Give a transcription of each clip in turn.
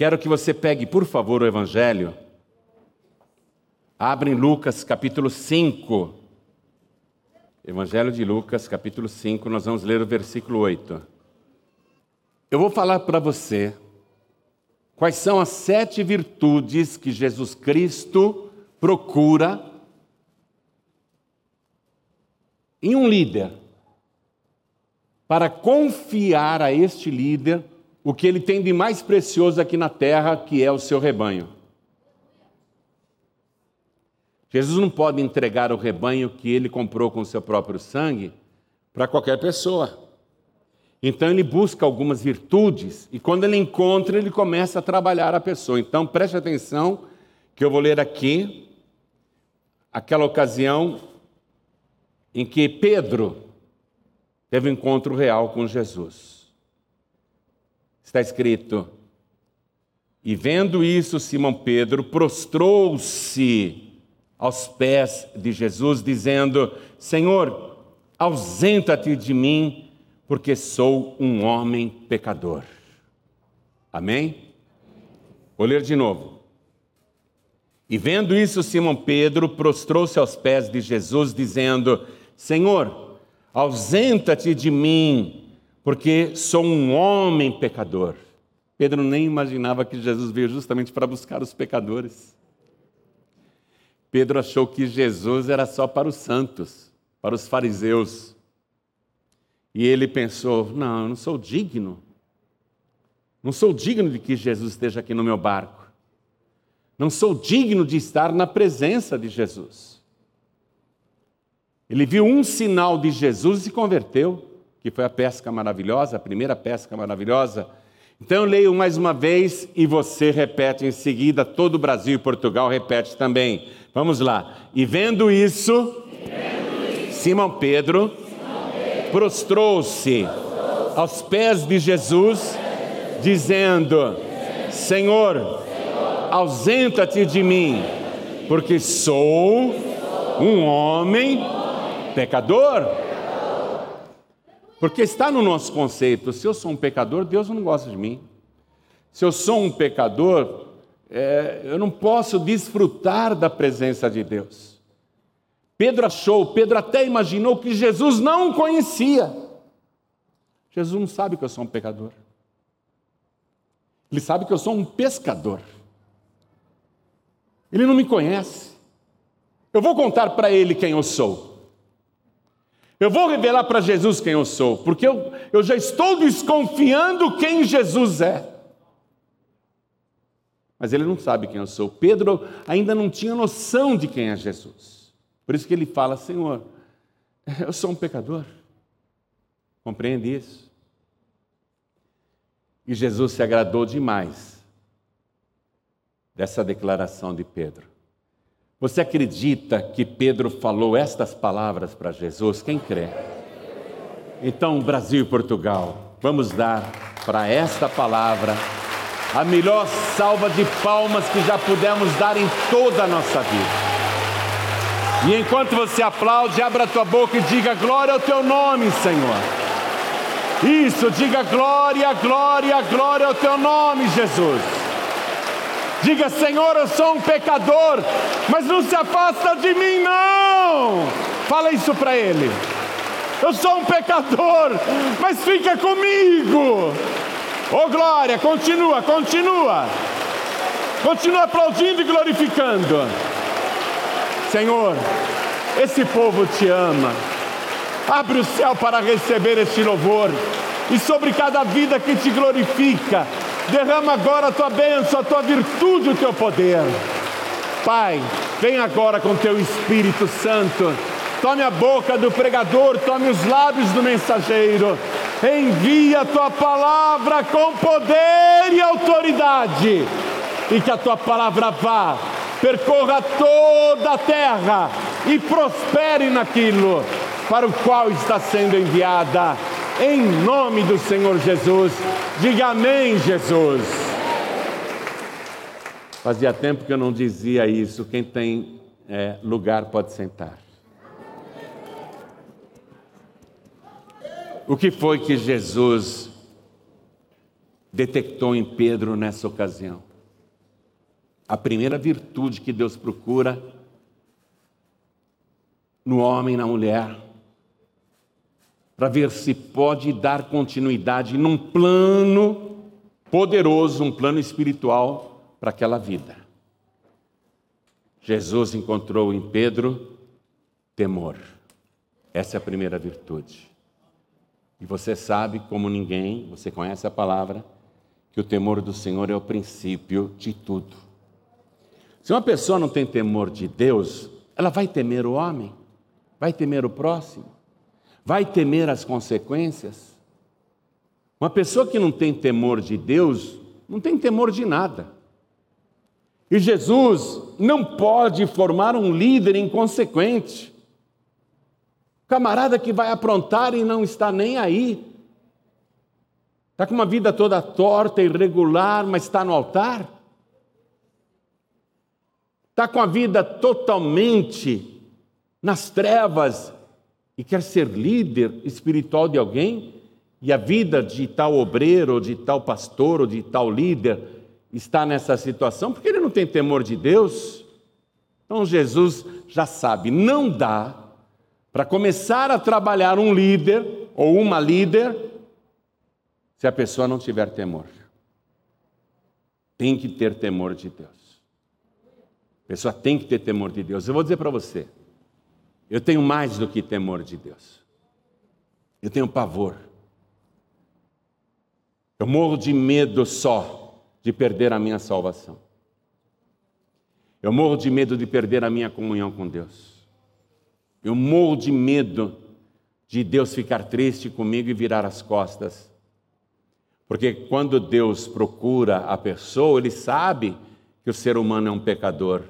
Quero que você pegue, por favor, o Evangelho. Abre em Lucas capítulo 5. Evangelho de Lucas, capítulo 5, nós vamos ler o versículo 8. Eu vou falar para você quais são as sete virtudes que Jesus Cristo procura em um líder, para confiar a este líder o que ele tem de mais precioso aqui na terra, que é o seu rebanho. Jesus não pode entregar o rebanho que ele comprou com o seu próprio sangue para qualquer pessoa. Então ele busca algumas virtudes e quando ele encontra, ele começa a trabalhar a pessoa. Então preste atenção que eu vou ler aqui aquela ocasião em que Pedro teve um encontro real com Jesus. Está escrito: E vendo isso, Simão Pedro prostrou-se aos pés de Jesus, dizendo: Senhor, ausenta-te de mim, porque sou um homem pecador. Amém? Vou ler de novo. E vendo isso, Simão Pedro prostrou-se aos pés de Jesus, dizendo: Senhor, ausenta-te de mim, porque sou um homem pecador. Pedro nem imaginava que Jesus veio justamente para buscar os pecadores. Pedro achou que Jesus era só para os santos, para os fariseus. E ele pensou: não, eu não sou digno. Não sou digno de que Jesus esteja aqui no meu barco. Não sou digno de estar na presença de Jesus. Ele viu um sinal de Jesus e se converteu, que foi a pesca maravilhosa, a primeira pesca maravilhosa. Então eu leio mais uma vez e você repete em seguida, todo o Brasil e Portugal repete também. Vamos lá. E vendo isso, Simão Pedro, prostrou-se aos pés de Jesus, dizendo: Senhor, ausenta-te de mim, porque sou um homem pecador. Porque está no nosso conceito: se eu sou um pecador, Deus não gosta de mim. Se eu sou um pecador, é, eu não posso desfrutar da presença de Deus. Pedro achou, Pedro até imaginou que Jesus não conhecia. Jesus não sabe que eu sou um pecador. Ele sabe que eu sou um pescador. Ele não me conhece. Eu vou contar para ele quem eu sou. Eu vou revelar para Jesus quem eu sou, porque eu, eu já estou desconfiando quem Jesus é mas ele não sabe quem eu sou. Pedro ainda não tinha noção de quem é Jesus. Por isso que ele fala: Senhor, eu sou um pecador. Compreende isso? E Jesus se agradou demais dessa declaração de Pedro. Você acredita que Pedro falou estas palavras para Jesus? Quem crê? Então, Brasil e Portugal, vamos dar para esta palavra a melhor salva de palmas que já pudemos dar em toda a nossa vida. E enquanto você aplaude, abra a tua boca e diga glória ao teu nome, Senhor. Isso, diga glória, glória, glória ao teu nome, Jesus. Diga, Senhor, eu sou um pecador, mas não se afasta de mim, não. Fala isso para Ele. Eu sou um pecador, mas fica comigo. Oh glória, continua, continua. Continua aplaudindo e glorificando. Senhor, esse povo te ama. Abre o céu para receber este louvor. E sobre cada vida que te glorifica, derrama agora a tua bênção, a tua virtude, o teu poder. Pai, vem agora com teu Espírito Santo. Tome a boca do pregador, tome os lábios do mensageiro envia a tua palavra com poder e autoridade, e que a tua palavra vá, percorra toda a terra e prospere naquilo para o qual está sendo enviada, em nome do Senhor Jesus. Diga amém, Jesus. Fazia tempo que eu não dizia isso. Quem tem é, lugar pode sentar. O que foi que Jesus detectou em Pedro nessa ocasião? A primeira virtude que Deus procura no homem na mulher, para ver se pode dar continuidade num plano poderoso, um plano espiritual para aquela vida. Jesus encontrou em Pedro temor. Essa é a primeira virtude. E você sabe, como ninguém, você conhece a palavra, que o temor do Senhor é o princípio de tudo. Se uma pessoa não tem temor de Deus, ela vai temer o homem, vai temer o próximo, vai temer as consequências. Uma pessoa que não tem temor de Deus, não tem temor de nada. E Jesus não pode formar um líder inconsequente. Camarada que vai aprontar e não está nem aí. Está com uma vida toda torta, irregular, mas está no altar. Está com a vida totalmente nas trevas e quer ser líder espiritual de alguém, e a vida de tal obreiro, ou de tal pastor, ou de tal líder está nessa situação, porque ele não tem temor de Deus. Então Jesus já sabe, não dá para começar a trabalhar um líder ou uma líder se a pessoa não tiver temor. Tem que ter temor de Deus. A pessoa tem que ter temor de Deus. Eu vou dizer para você, eu tenho mais do que temor de Deus. Eu tenho pavor. Eu morro de medo só de perder a minha salvação. Eu morro de medo de perder a minha comunhão com Deus. Eu morro de medo de Deus ficar triste comigo e virar as costas. Porque quando Deus procura a pessoa, Ele sabe que o ser humano é um pecador.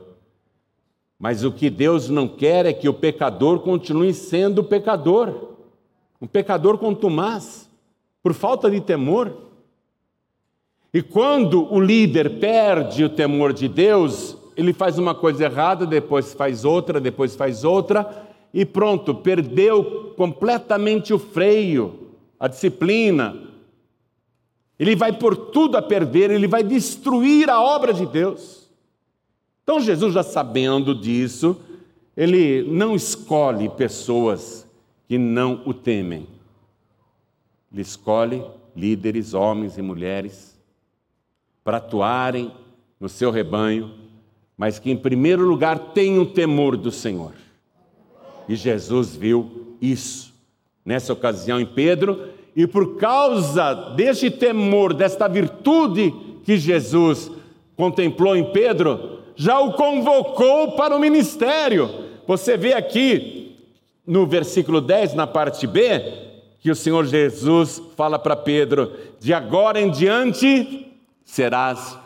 Mas o que Deus não quer é que o pecador continue sendo pecador. Um pecador contumaz, por falta de temor. E quando o líder perde o temor de Deus, ele faz uma coisa errada, depois faz outra, depois faz outra, e pronto, perdeu completamente o freio, a disciplina. Ele vai por tudo a perder, ele vai destruir a obra de Deus. Então, Jesus, já sabendo disso, ele não escolhe pessoas que não o temem. Ele escolhe líderes, homens e mulheres, para atuarem no seu rebanho, mas que, em primeiro lugar, tenham temor do Senhor. E Jesus viu isso nessa ocasião em Pedro, e por causa deste temor, desta virtude que Jesus contemplou em Pedro, já o convocou para o ministério. Você vê aqui no versículo 10, na parte B, que o Senhor Jesus fala para Pedro: de agora em diante serás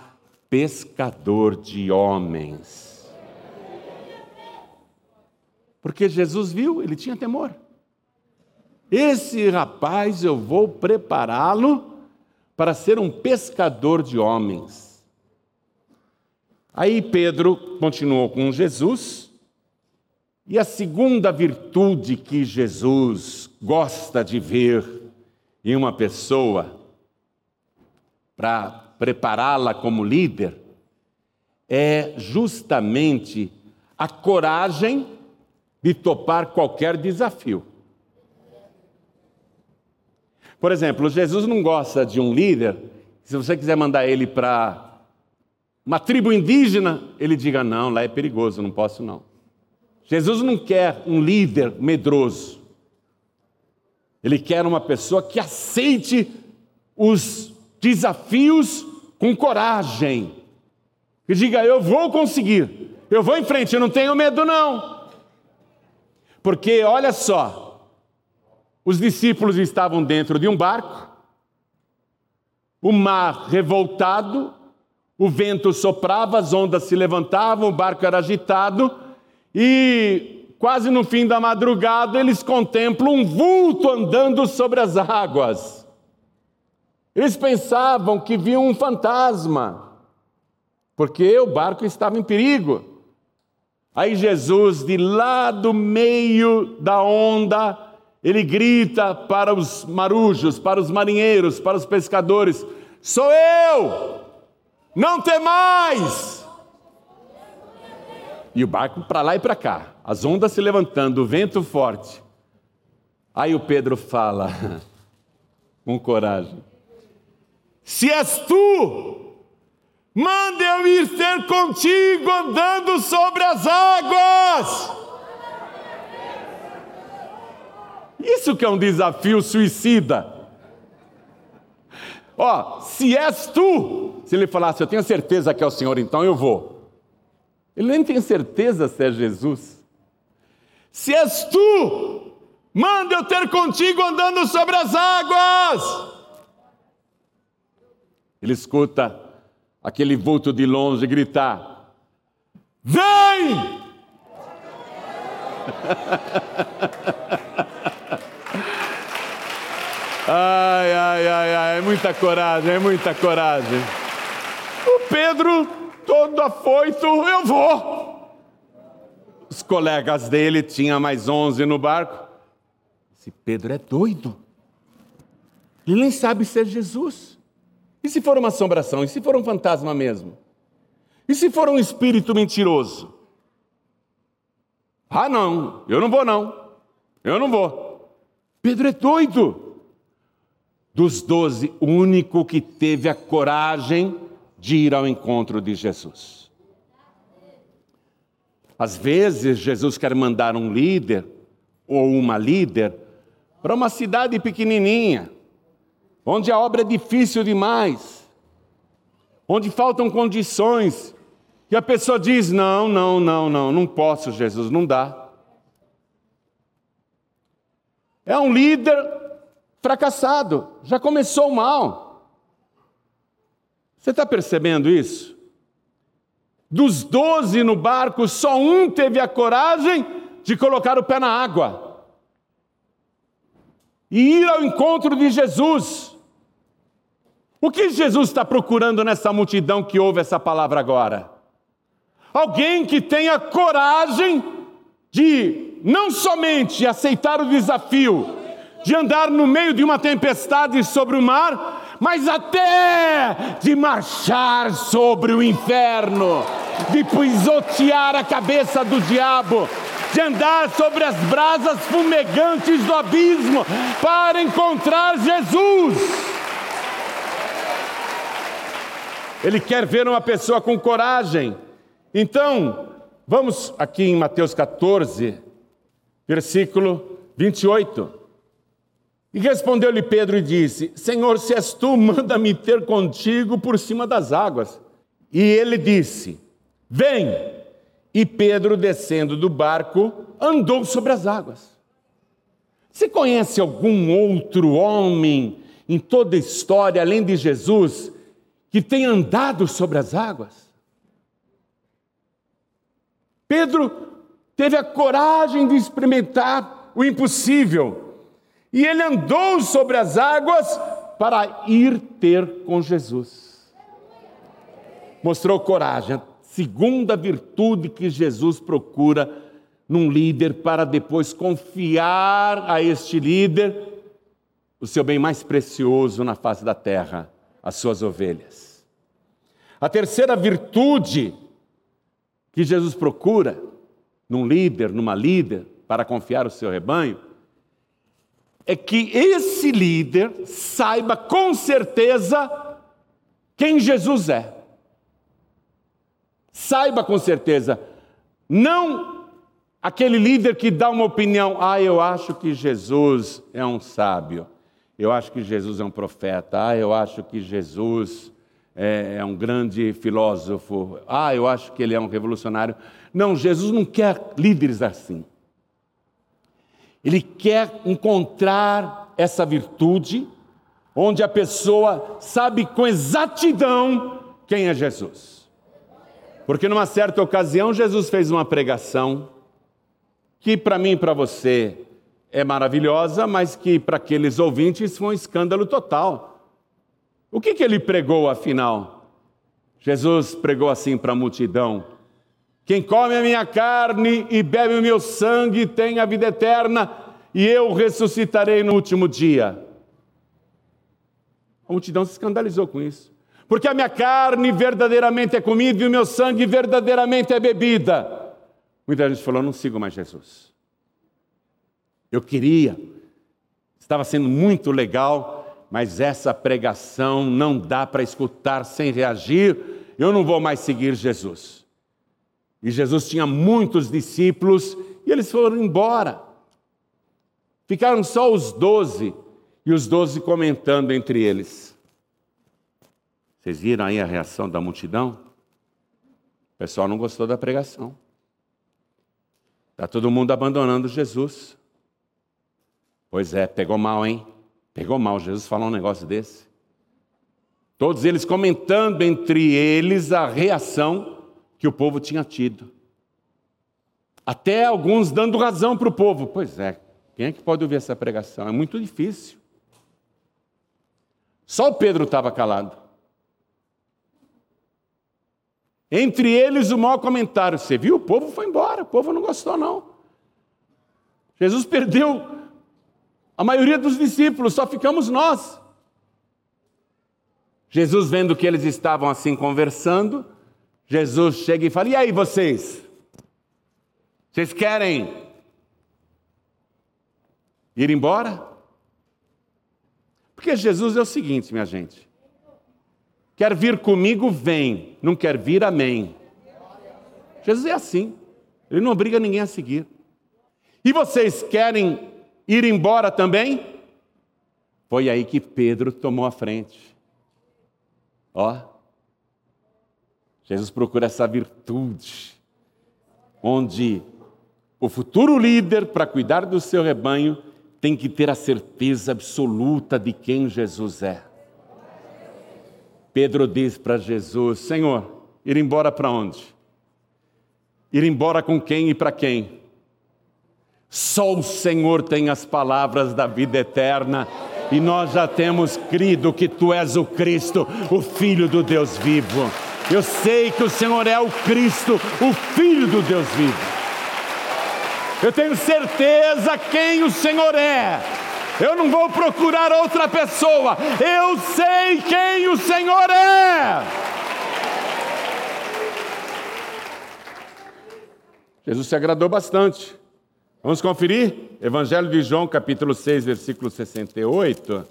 pescador de homens. Porque Jesus viu, ele tinha temor. Esse rapaz eu vou prepará-lo para ser um pescador de homens. Aí Pedro continuou com Jesus, e a segunda virtude que Jesus gosta de ver em uma pessoa, para prepará-la como líder, é justamente a coragem de topar qualquer desafio. Por exemplo, Jesus não gosta de um líder, se você quiser mandar ele para uma tribo indígena, ele diga: não, lá é perigoso, não posso não. Jesus não quer um líder medroso. Ele quer uma pessoa que aceite os desafios com coragem. Que diga: eu vou conseguir, eu vou em frente, eu não tenho medo não. Porque, olha só, os discípulos estavam dentro de um barco, o mar revoltado, o vento soprava, as ondas se levantavam, o barco era agitado, e quase no fim da madrugada eles contemplam um vulto andando sobre as águas. Eles pensavam que viam um fantasma, porque o barco estava em perigo. Aí Jesus, de lá do meio da onda, ele grita para os marujos, para os marinheiros, para os pescadores: Sou eu! Não tem mais! E o barco para lá e para cá, as ondas se levantando, o vento forte. Aí o Pedro fala, com coragem: Se és tu, manda eu ir ter contigo andando sobre as águas. Isso que é um desafio suicida. Ó, se és tu, se ele falasse, eu tenho certeza que é o Senhor, então eu vou. Ele nem tem certeza se é Jesus. Se és tu, manda eu ter contigo andando sobre as águas. Ele escuta aquele vulto de longe gritar: Vem! Ai, ai, ai, ai, é muita coragem, é muita coragem. O Pedro, todo afoito, eu vou. Os colegas dele, tinha mais onze no barco. Esse Pedro é doido. Ele nem sabe ser Jesus. E se for uma assombração? E se for um fantasma mesmo? E se for um espírito mentiroso? Ah, não, eu não vou, não. Eu não vou. Pedro é doido dos doze, o único que teve a coragem de ir ao encontro de Jesus. Às vezes, Jesus quer mandar um líder ou uma líder para uma cidade pequenininha, onde a obra é difícil demais, onde faltam condições, e a pessoa diz: Não, não, não, não, não posso, Jesus, não dá. É um líder fracassado, já começou mal. Você está percebendo isso? Dos doze no barco, só um teve a coragem de colocar o pé na água e ir ao encontro de Jesus. O que Jesus está procurando nessa multidão que ouve essa palavra agora? Alguém que tenha coragem de não somente aceitar o desafio, de andar no meio de uma tempestade sobre o mar, mas até de marchar sobre o inferno, de pisotear a cabeça do diabo, de andar sobre as brasas fumegantes do abismo para encontrar Jesus. Ele quer ver uma pessoa com coragem. Então, vamos aqui em Mateus 14, versículo 28. E respondeu-lhe Pedro e disse: Senhor, se és tu, manda-me ter contigo por cima das águas. E ele disse: Vem. E Pedro, descendo do barco, andou sobre as águas. Você conhece algum outro homem em toda a história, além de Jesus, que tenha andado sobre as águas? Pedro teve a coragem de experimentar o impossível e ele andou sobre as águas para ir ter com Jesus. Mostrou coragem, a segunda virtude que Jesus procura num líder para depois confiar a este líder o seu bem mais precioso na face da terra, as suas ovelhas. A terceira virtude que Jesus procura num líder, numa líder, para confiar o seu rebanho, é que esse líder saiba com certeza quem Jesus é. Saiba com certeza, não aquele líder que dá uma opinião, ah, eu acho que Jesus é um sábio, eu acho que Jesus é um profeta, ah, eu acho que Jesus é, é um grande filósofo, ah, eu acho que ele é um revolucionário. Não, Jesus não quer líderes assim. Ele quer encontrar essa virtude, onde a pessoa sabe com exatidão quem é Jesus. Porque numa certa ocasião Jesus fez uma pregação que para mim e para você é maravilhosa, mas que para aqueles ouvintes foi um escândalo total. O que, que ele pregou afinal? Jesus pregou assim para a multidão: quem come a minha carne e bebe o meu sangue tem a vida eterna, e eu ressuscitarei no último dia. A multidão se escandalizou com isso. Porque a minha carne verdadeiramente é comida e o meu sangue verdadeiramente é bebida. Muita gente falou: não sigo mais Jesus. Eu queria, estava sendo muito legal, mas essa pregação não dá para escutar sem reagir. Eu não vou mais seguir Jesus. E Jesus tinha muitos discípulos e eles foram embora. Ficaram só os doze e os doze comentando entre eles. Vocês viram aí a reação da multidão? O pessoal não gostou da pregação. Está todo mundo abandonando Jesus. Pois é, pegou mal, hein? Pegou mal. Jesus falou um negócio desse. Todos eles comentando entre eles a reação que o povo tinha tido. Até alguns dando razão para o povo. Pois é, quem é que pode ouvir essa pregação? É muito difícil. Só o Pedro estava calado. Entre eles, o maior comentário: você viu? O povo foi embora, o povo não gostou, não. Jesus perdeu a maioria dos discípulos, só ficamos nós. Jesus, vendo que eles estavam assim conversando, Jesus chega e fala: E aí vocês? Vocês querem ir embora? Porque Jesus é o seguinte, minha gente: quer vir comigo, vem, não quer vir, amém. Jesus é assim, ele não obriga ninguém a seguir. E vocês querem ir embora também? Foi aí que Pedro tomou a frente. Ó, Jesus procura essa virtude, onde o futuro líder, para cuidar do seu rebanho, tem que ter a certeza absoluta de quem Jesus é. Pedro diz para Jesus: Senhor, ir embora para onde? Ir embora com quem e para quem? Só o Senhor tem as palavras da vida eterna e nós já temos crido que tu és o Cristo, o Filho do Deus vivo. Eu sei que o Senhor é o Cristo, o Filho do Deus vivo. Eu tenho certeza quem o Senhor é. Eu não vou procurar outra pessoa. Eu sei quem o Senhor é. Jesus se agradou bastante. Vamos conferir? Evangelho de João, capítulo 6, versículo 68.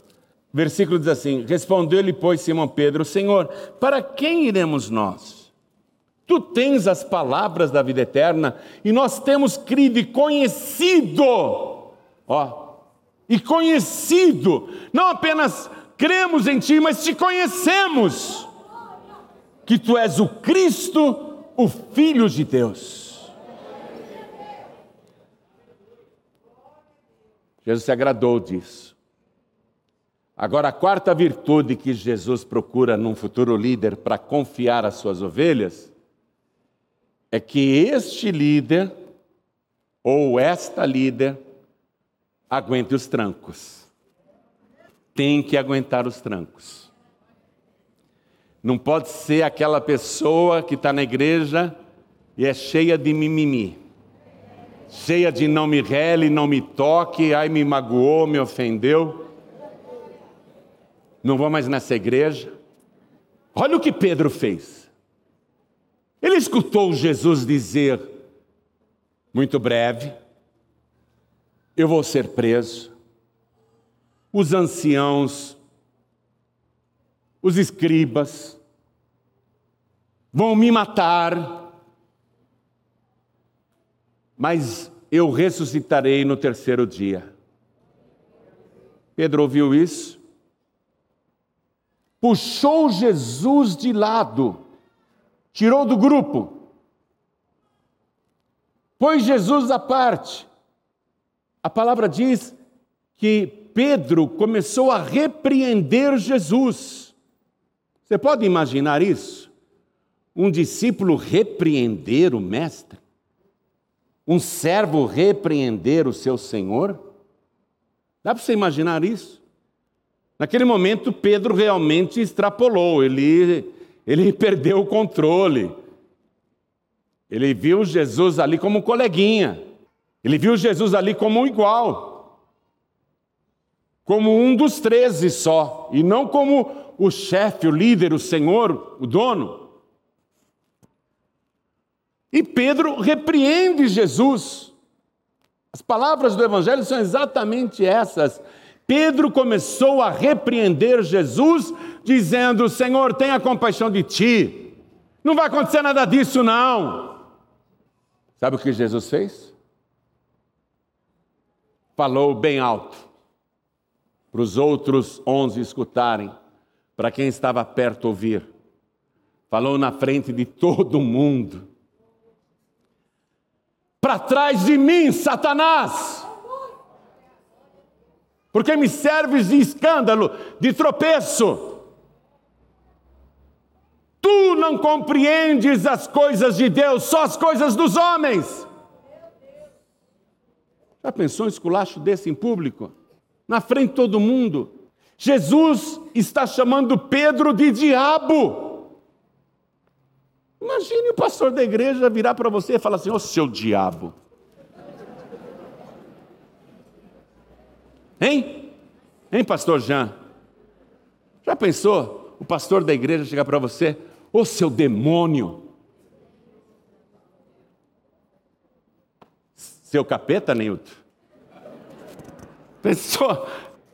Versículo diz assim: Respondeu-lhe, pois, Simão Pedro: Senhor, para quem iremos nós? Tu tens as palavras da vida eterna e nós temos crido e conhecido, ó, e conhecido, não apenas cremos em Ti, mas te conhecemos, que Tu és o Cristo, o Filho de Deus. Jesus se agradou disso. Agora, a quarta virtude que Jesus procura num futuro líder para confiar as suas ovelhas é que este líder ou esta líder aguente os trancos. Tem que aguentar os trancos. Não pode ser aquela pessoa que está na igreja e é cheia de mimimi, cheia de não me rele, não me toque, ai me magoou, me ofendeu. Não vou mais nessa igreja. Olha o que Pedro fez. Ele escutou Jesus dizer, muito breve, eu vou ser preso. Os anciãos, os escribas, vão me matar, mas eu ressuscitarei no terceiro dia. Pedro ouviu isso, puxou Jesus de lado tirou do grupo, pôs Jesus à parte. A palavra diz que Pedro começou a repreender Jesus. Você pode imaginar isso? Um discípulo repreender o mestre? Um servo repreender o seu senhor? Dá para você imaginar isso? Naquele momento, Pedro realmente extrapolou, ele ele perdeu o controle. Ele viu Jesus ali como um coleguinha. Ele viu Jesus ali como um igual. como um dos treze só, e não como o chefe, o líder, o senhor, o dono. E Pedro repreende Jesus. As palavras do Evangelho são exatamente essas. Pedro começou a repreender Jesus, dizendo: Senhor, tenha compaixão de ti. Não vai acontecer nada disso, não. Sabe o que Jesus fez? Falou bem alto, para os outros onze escutarem, para quem estava perto ouvir. Falou na frente de todo mundo. Para trás de mim, Satanás! Porque me serves de escândalo, de tropeço. Tu não compreendes as coisas de Deus, só as coisas dos homens. Já pensou um esculacho desse em público? Na frente de todo mundo. Jesus está chamando Pedro de diabo. Imagine o pastor da igreja virar para você e falar assim: Ô oh, seu diabo. Hein? Hein, pastor Jean? Já pensou o pastor da igreja chegar para você? Ô seu demônio! Seu capeta, Neilton? Pensou?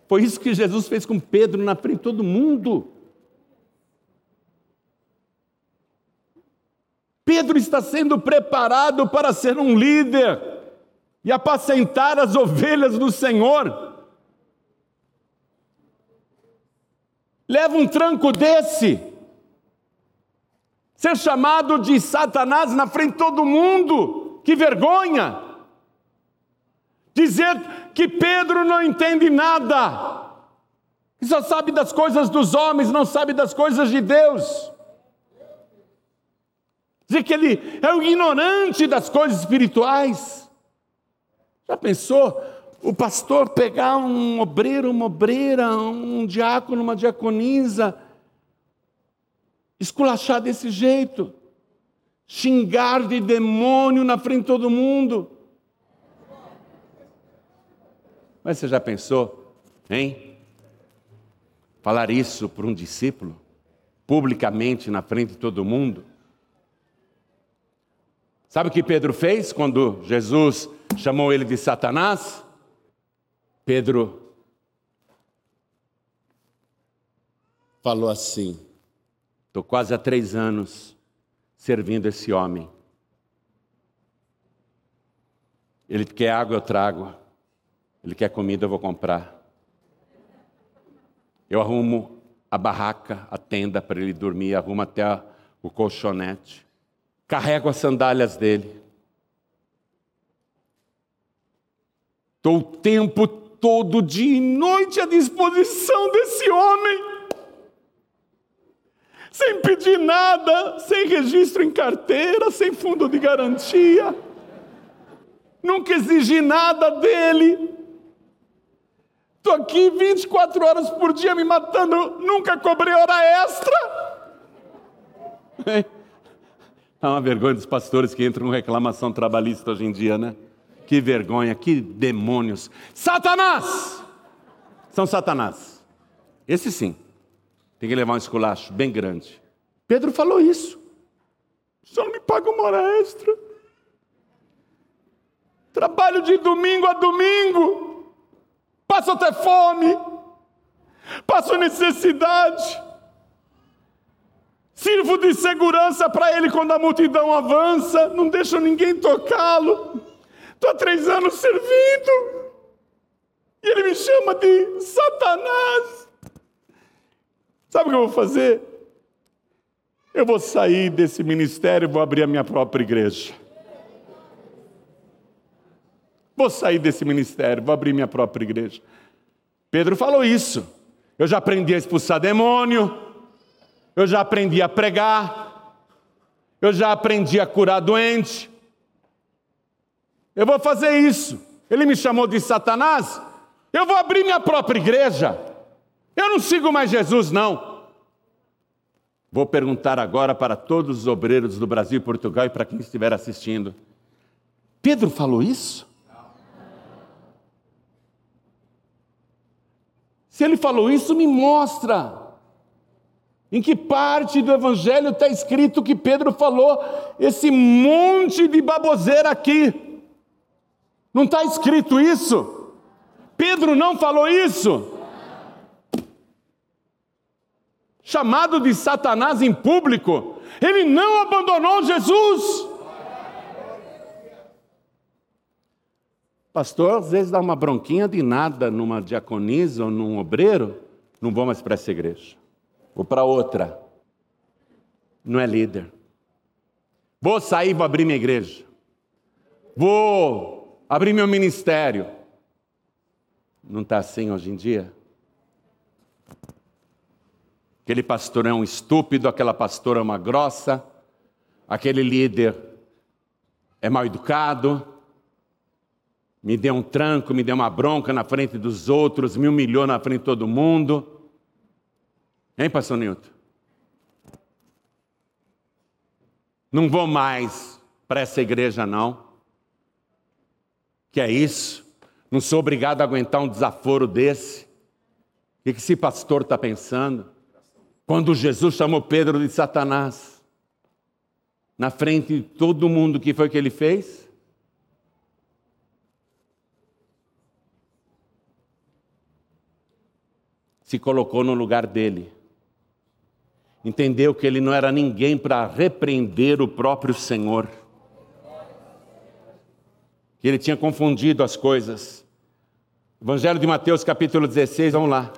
Foi isso que Jesus fez com Pedro na frente de todo mundo. Pedro está sendo preparado para ser um líder e apacentar as ovelhas do Senhor. Leva um tranco desse ser chamado de Satanás na frente de todo mundo. Que vergonha! Dizer que Pedro não entende nada, que só sabe das coisas dos homens, não sabe das coisas de Deus. Dizer que ele é o ignorante das coisas espirituais. Já pensou o pastor pegar um obreiro, uma obreira, um diácono, uma diaconisa, esculachar desse jeito, xingar de demônio na frente de todo mundo. Mas você já pensou, hein? Falar isso para um discípulo, publicamente na frente de todo mundo? Sabe o que Pedro fez quando Jesus chamou ele de Satanás? Pedro falou assim: Estou quase há três anos servindo esse homem. Ele quer água, eu trago. Ele quer comida, eu vou comprar. Eu arrumo a barraca, a tenda para ele dormir, arrumo até o colchonete. Carrego as sandálias dele. Estou o tempo todo, dia e noite, à disposição desse homem sem pedir nada, sem registro em carteira, sem fundo de garantia. Nunca exigi nada dele. Estou aqui 24 horas por dia me matando, nunca cobrei hora extra. É uma vergonha dos pastores que entram com reclamação trabalhista hoje em dia, né? Que vergonha, que demônios. Satanás! São Satanás. Esse sim. Tem que levar um esculacho bem grande. Pedro falou isso. Só não me paga uma hora extra. Trabalho de domingo a domingo. Passo até fome. Passo necessidade. Sirvo de segurança para ele quando a multidão avança. Não deixo ninguém tocá-lo. Estou há três anos servindo. E ele me chama de Satanás. Sabe o que eu vou fazer? Eu vou sair desse ministério e vou abrir a minha própria igreja. Vou sair desse ministério, vou abrir minha própria igreja. Pedro falou isso. Eu já aprendi a expulsar demônio, eu já aprendi a pregar, eu já aprendi a curar doente. Eu vou fazer isso. Ele me chamou de Satanás, eu vou abrir minha própria igreja. Eu não sigo mais Jesus, não. Vou perguntar agora para todos os obreiros do Brasil e Portugal e para quem estiver assistindo. Pedro falou isso? Se ele falou isso, me mostra. Em que parte do Evangelho está escrito que Pedro falou esse monte de baboseira aqui? Não está escrito isso? Pedro não falou isso? Chamado de Satanás em público, ele não abandonou Jesus. Pastor, às vezes dá uma bronquinha de nada numa diaconisa ou num obreiro, não vou mais para essa igreja. Vou para outra. Não é líder. Vou sair, vou abrir minha igreja. Vou abrir meu ministério. Não está assim hoje em dia? Aquele pastor é um estúpido, aquela pastora é uma grossa, aquele líder é mal educado, me deu um tranco, me deu uma bronca na frente dos outros, me humilhou na frente de todo mundo. Hein, pastor Nilton? Não vou mais para essa igreja, não. Que é isso? Não sou obrigado a aguentar um desaforo desse. O que esse pastor está pensando? Quando Jesus chamou Pedro de Satanás, na frente de todo mundo, o que foi que ele fez? se colocou no lugar dele. Entendeu que ele não era ninguém para repreender o próprio Senhor. Que ele tinha confundido as coisas. Evangelho de Mateus, capítulo 16, vamos lá.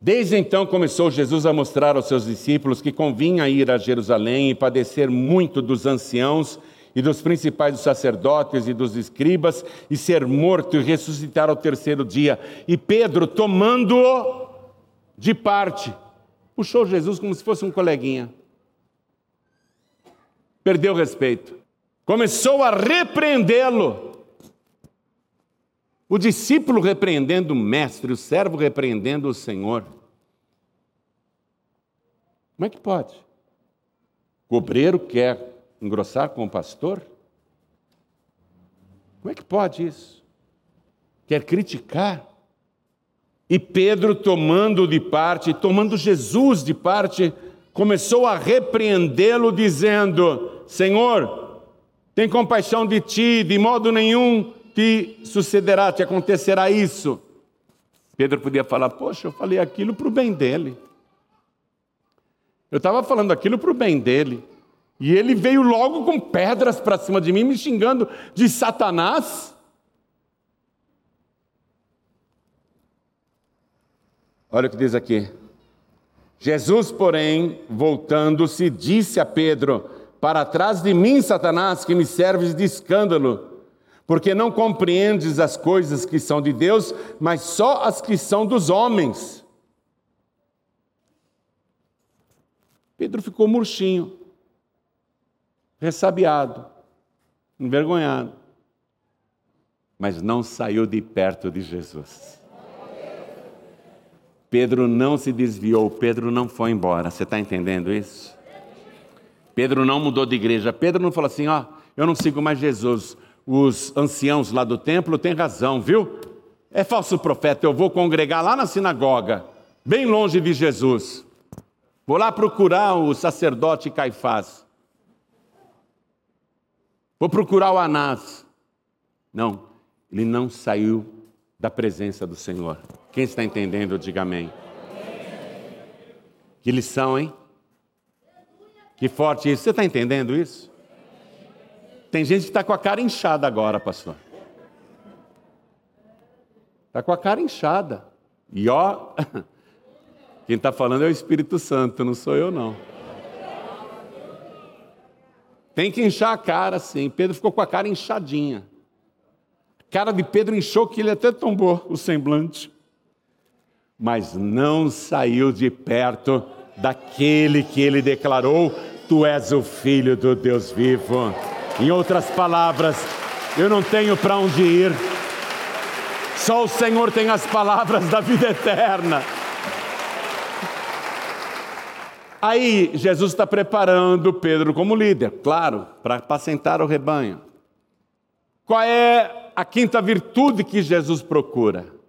Desde então começou Jesus a mostrar aos seus discípulos que convinha ir a Jerusalém e padecer muito dos anciãos e dos principais dos sacerdotes e dos escribas, e ser morto e ressuscitar ao terceiro dia. E Pedro, tomando-o de parte, puxou Jesus como se fosse um coleguinha. Perdeu o respeito. Começou a repreendê-lo. O discípulo repreendendo o mestre, o servo repreendendo o Senhor. Como é que pode? O obreiro quer engrossar com o pastor? Como é que pode isso? Quer criticar? E Pedro, tomando de parte, tomando Jesus de parte, começou a repreendê-lo, dizendo: Senhor, tem compaixão de ti, de modo nenhum te sucederá, te acontecerá isso. Pedro podia falar: Poxa, eu falei aquilo para o bem dele. Eu estava falando aquilo para o bem dele. E ele veio logo com pedras para cima de mim, me xingando de Satanás. Olha o que diz aqui. Jesus, porém, voltando-se, disse a Pedro: Para trás de mim, Satanás, que me serves de escândalo, porque não compreendes as coisas que são de Deus, mas só as que são dos homens. Pedro ficou murchinho ressabiado, envergonhado, mas não saiu de perto de Jesus. Pedro não se desviou, Pedro não foi embora. Você está entendendo isso? Pedro não mudou de igreja. Pedro não falou assim: ó, eu não sigo mais Jesus. Os anciãos lá do templo têm razão, viu? É falso profeta, eu vou congregar lá na sinagoga, bem longe de Jesus. Vou lá procurar o sacerdote Caifás. Vou procurar o Anás. Não, ele não saiu da presença do Senhor. Quem está entendendo, diga amém. Que lição, hein? Que forte isso. Você está entendendo isso? Tem gente que está com a cara inchada agora, pastor. Está com a cara inchada. E ó, quem está falando é o Espírito Santo, não sou eu, não. Tem que inchar a cara, sim. Pedro ficou com a cara inchadinha. A cara de Pedro inchou que ele até tombou o semblante. Mas não saiu de perto daquele que ele declarou: Tu és o filho do Deus vivo. Em outras palavras, eu não tenho para onde ir. Só o Senhor tem as palavras da vida eterna. Aí Jesus está preparando Pedro como líder, claro, para apacentar o rebanho. Qual é a quinta virtude que Jesus procura?